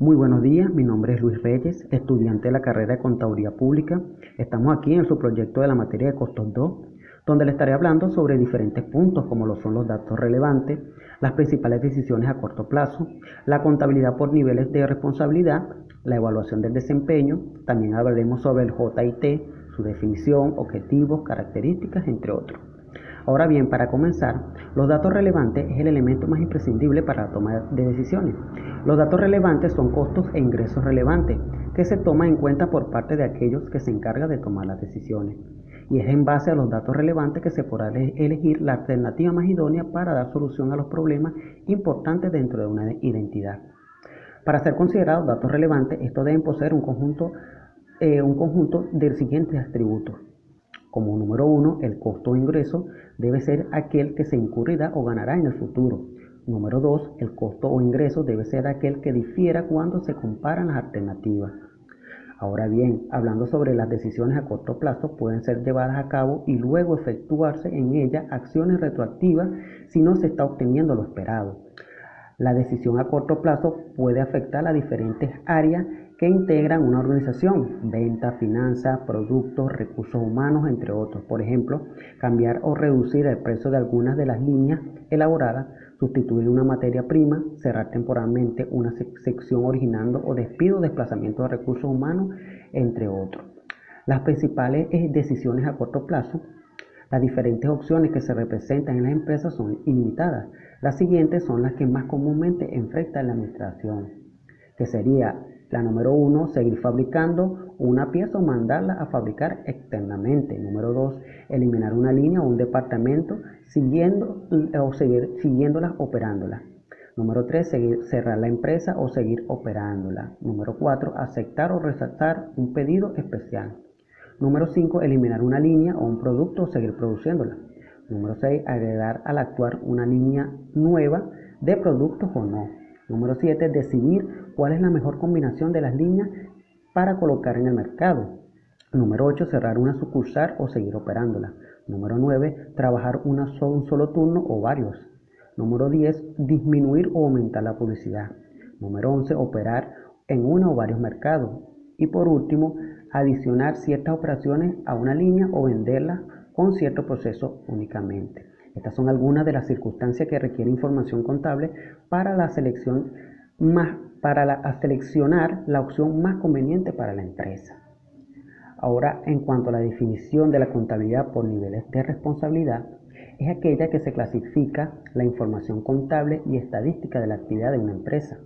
Muy buenos días, mi nombre es Luis Reyes, estudiante de la carrera de Contaduría Pública. Estamos aquí en su proyecto de la materia de costos 2, donde le estaré hablando sobre diferentes puntos como lo son los datos relevantes, las principales decisiones a corto plazo, la contabilidad por niveles de responsabilidad, la evaluación del desempeño, también hablaremos sobre el JIT, su definición, objetivos, características, entre otros. Ahora bien, para comenzar, los datos relevantes es el elemento más imprescindible para la toma de decisiones. Los datos relevantes son costos e ingresos relevantes que se toman en cuenta por parte de aquellos que se encargan de tomar las decisiones. Y es en base a los datos relevantes que se podrá elegir la alternativa más idónea para dar solución a los problemas importantes dentro de una identidad. Para ser considerados datos relevantes, estos deben poseer un conjunto, eh, un de siguientes atributos. Como número uno, el costo o ingreso debe ser aquel que se incurrirá o ganará en el futuro. Número 2. El costo o ingreso debe ser aquel que difiera cuando se comparan las alternativas. Ahora bien, hablando sobre las decisiones a corto plazo, pueden ser llevadas a cabo y luego efectuarse en ellas acciones retroactivas si no se está obteniendo lo esperado. La decisión a corto plazo puede afectar a diferentes áreas que integran una organización, venta, finanzas, productos, recursos humanos, entre otros. Por ejemplo, cambiar o reducir el precio de algunas de las líneas elaboradas sustituir una materia prima, cerrar temporalmente una sección originando o despido desplazamiento de recursos humanos, entre otros. Las principales eh, decisiones a corto plazo, las diferentes opciones que se representan en las empresas son ilimitadas. Las siguientes son las que más comúnmente enfrenta la administración, que sería la número uno, seguir fabricando una pieza o mandarla a fabricar externamente. Número dos, eliminar una línea o un departamento siguiendo o seguir siguiéndola operándola. Número tres, seguir, cerrar la empresa o seguir operándola. Número cuatro, aceptar o resaltar un pedido especial. Número cinco, eliminar una línea o un producto o seguir produciéndola. Número seis, agregar al actuar una línea nueva de productos o no. Número 7. Decidir cuál es la mejor combinación de las líneas para colocar en el mercado. Número 8. Cerrar una sucursal o seguir operándola. Número 9. Trabajar una un solo turno o varios. Número 10. Disminuir o aumentar la publicidad. Número 11. Operar en uno o varios mercados. Y por último, adicionar ciertas operaciones a una línea o venderla con cierto proceso únicamente. Estas son algunas de las circunstancias que requiere información contable para la selección más, para seleccionar la opción más conveniente para la empresa. Ahora, en cuanto a la definición de la contabilidad por niveles de responsabilidad, es aquella que se clasifica la información contable y estadística de la actividad de una empresa,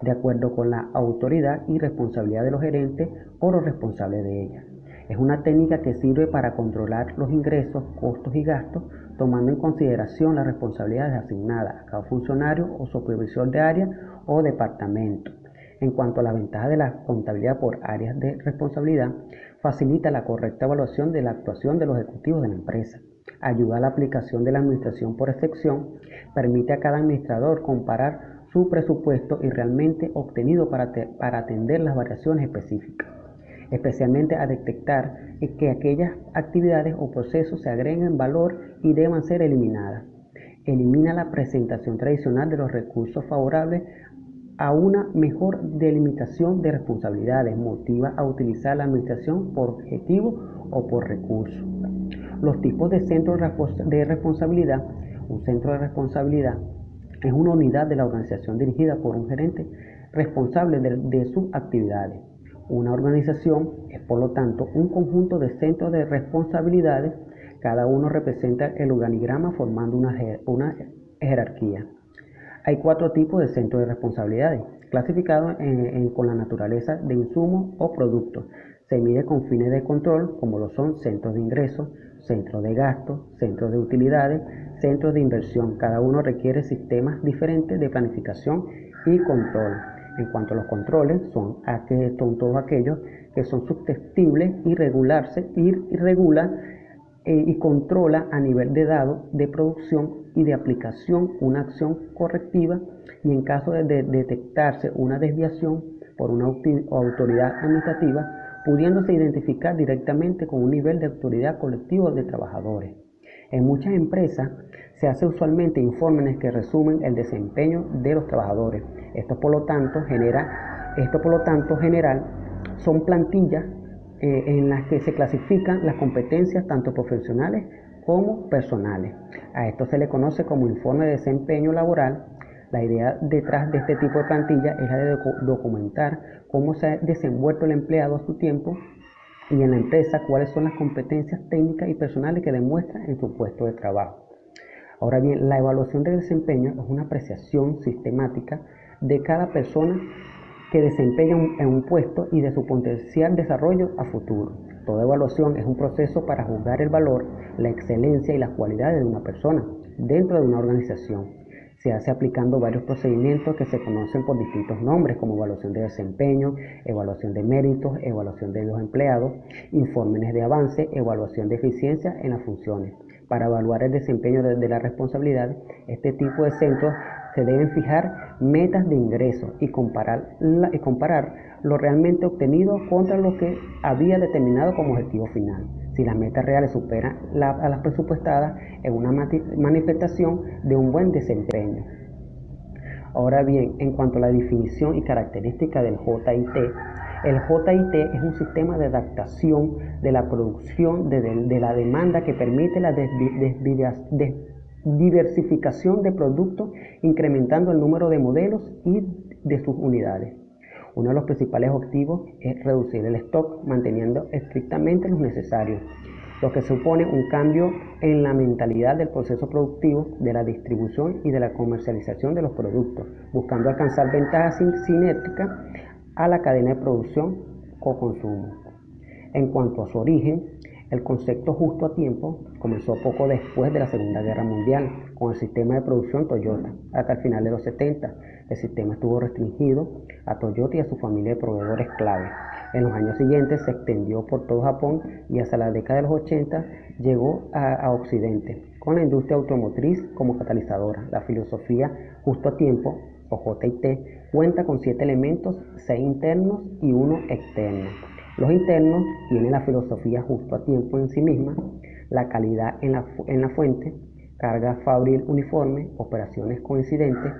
de acuerdo con la autoridad y responsabilidad de los gerentes o los responsables de ella. Es una técnica que sirve para controlar los ingresos, costos y gastos, tomando en consideración las responsabilidades asignadas a cada funcionario o supervisor de área o departamento. En cuanto a la ventaja de la contabilidad por áreas de responsabilidad, facilita la correcta evaluación de la actuación de los ejecutivos de la empresa, ayuda a la aplicación de la administración por excepción, permite a cada administrador comparar su presupuesto y realmente obtenido para atender las variaciones específicas especialmente a detectar que aquellas actividades o procesos se agreguen valor y deban ser eliminadas. Elimina la presentación tradicional de los recursos favorables a una mejor delimitación de responsabilidades, motiva a utilizar la administración por objetivo o por recurso. Los tipos de centros de responsabilidad. Un centro de responsabilidad es una unidad de la organización dirigida por un gerente responsable de, de sus actividades. Una organización es por lo tanto un conjunto de centros de responsabilidades, cada uno representa el organigrama formando una, jerarquía. Hay cuatro tipos de centros de responsabilidades, clasificados con la naturaleza de insumos o productos. Se mide con fines de control, como lo son centros de ingresos, centros de gastos, centros de utilidades, centros de inversión. Cada uno requiere sistemas diferentes de planificación y control. En cuanto a los controles, son, son todos aquellos que son susceptibles y regularse, y regula eh, y controla a nivel de dados de producción y de aplicación una acción correctiva y en caso de, detectarse una desviación por una autoridad administrativa, pudiéndose identificar directamente con un nivel de autoridad colectivo de trabajadores. En muchas empresas se hace usualmente informes que resumen el desempeño de los trabajadores. Esto por lo tanto genera Esto por lo tanto general son plantillas eh, en las que se clasifican las competencias tanto profesionales como personales. A esto se le conoce como informe de desempeño laboral. La idea detrás de este tipo de plantilla es la de documentar cómo se ha desenvuelto el empleado a su tiempo y en la empresa cuáles son las competencias técnicas y personales que demuestra en su puesto de trabajo. Ahora bien, la evaluación de desempeño es una apreciación sistemática de cada persona que desempeña en un puesto y de su potencial desarrollo a futuro. Toda evaluación es un proceso para juzgar el valor, la excelencia y las cualidades de una persona dentro de una organización. Se hace aplicando varios procedimientos que se conocen por distintos nombres como evaluación de desempeño, evaluación de méritos, evaluación de los empleados, informes de avance, evaluación de eficiencia en las funciones. Para evaluar el desempeño de, la responsabilidad, este tipo de centros se deben fijar metas de ingreso y comparar, y comparar lo realmente obtenido contra lo que había determinado como objetivo final. Si las metas reales superan a las presupuestadas, es una manifestación de un buen desempeño. Ahora bien, en cuanto a la definición y característica del JIT, el JIT es un sistema de adaptación de la producción de, la demanda que permite la diversificación de productos, incrementando el número de modelos y de sus unidades. Uno de los principales objetivos es reducir el stock, manteniendo estrictamente los necesarios, lo que supone un cambio en la mentalidad del proceso productivo, de la distribución y de la comercialización de los productos, buscando alcanzar ventajas cinéticas a la cadena de producción o consumo. En cuanto a su origen, el concepto justo a tiempo comenzó poco después de la Segunda Guerra Mundial con el sistema de producción Toyota. Hasta el final de los 70, el sistema estuvo restringido a Toyota y a su familia de proveedores clave. En los años siguientes se extendió por todo Japón y hasta la década de los 80 llegó a, Occidente, con la industria automotriz como catalizadora. La filosofía justo a tiempo, o JIT, cuenta con siete elementos, seis internos y uno externo los internos tienen la filosofía justo a tiempo en sí misma, la calidad en la, en la fuente, carga fabril uniforme, operaciones coincidentes,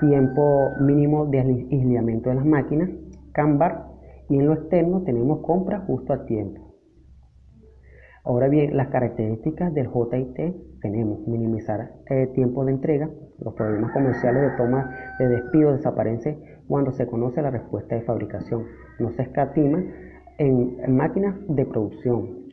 tiempo mínimo de aislamiento de las máquinas, CAMBAR, y en lo externo tenemos compra justo a tiempo. Ahora bien, las características del JIT tenemos minimizar el tiempo de entrega, los problemas comerciales de toma de despido desaparecen cuando se conoce la respuesta de fabricación. No se escatima en, máquinas de producción.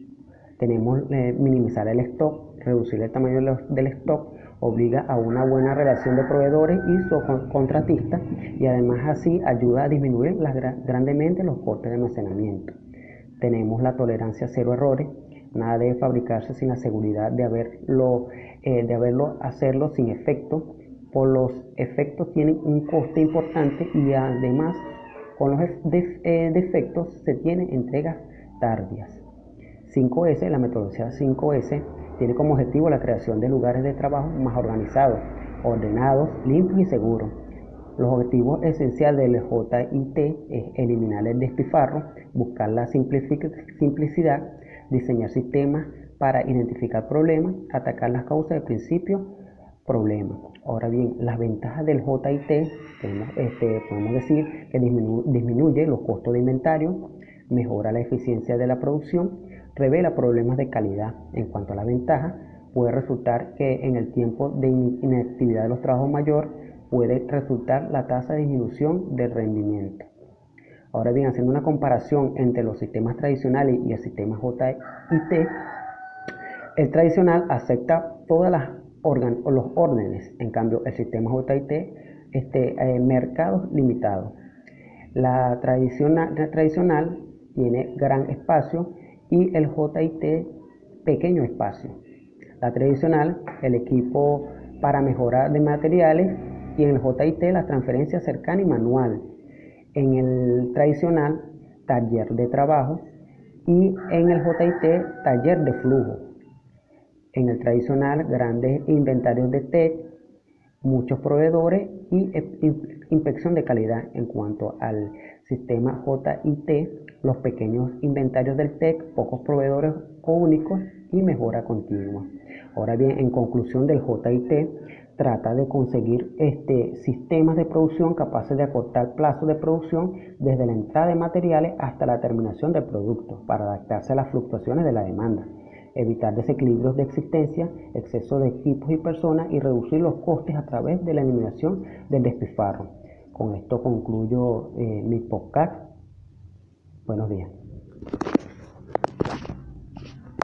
Tenemos eh, minimizar el stock, reducir el tamaño del stock, obliga a una buena relación de proveedores y contratistas y además así ayuda a disminuir grandemente los costes de almacenamiento. Tenemos la tolerancia a cero errores, nada debe fabricarse sin la seguridad de haberlo, eh, de haberlo hacerlo sin efecto por los efectos tienen un coste importante y además con los eh, defectos se tienen entregas tardías. 5S, la metodología 5S, tiene como objetivo la creación de lugares de trabajo más organizados, ordenados, limpios y seguros. Los objetivos esenciales del JIT es eliminar el despifarro, buscar la simplicidad, diseñar sistemas para identificar problemas, atacar las causas del principio problema. Ahora bien, las ventajas del JIT, este, podemos decir que disminuye los costos de inventario, mejora la eficiencia de la producción, revela problemas de calidad. En cuanto a la ventaja, puede resultar que en el tiempo de inactividad de los trabajos mayor puede resultar la tasa de disminución del rendimiento. Ahora bien, haciendo una comparación entre los sistemas tradicionales y el sistema JIT, el tradicional acepta todas las o los órdenes. En cambio, el sistema JIT, este, eh, mercados limitados. La tradicional, tradicional tiene gran espacio y el JIT pequeño espacio. La tradicional, el equipo para mejorar de materiales y en el JIT la transferencia cercana y manual. En el tradicional, taller de trabajo y en el JIT, taller de flujo en el tradicional grandes inventarios de TEC, muchos proveedores y inspección de calidad. En cuanto al sistema JIT, los pequeños inventarios del TEC, pocos proveedores o únicos y mejora continua. Ahora bien, en conclusión del JIT, trata de conseguir este, sistemas de producción capaces de acortar plazos de producción desde la entrada de materiales hasta la terminación del producto para adaptarse a las fluctuaciones de la demanda, evitar desequilibrios de existencia, exceso de equipos y personas y reducir los costes a través de la eliminación del despilfarro. Con esto concluyo eh, mi podcast. Buenos días.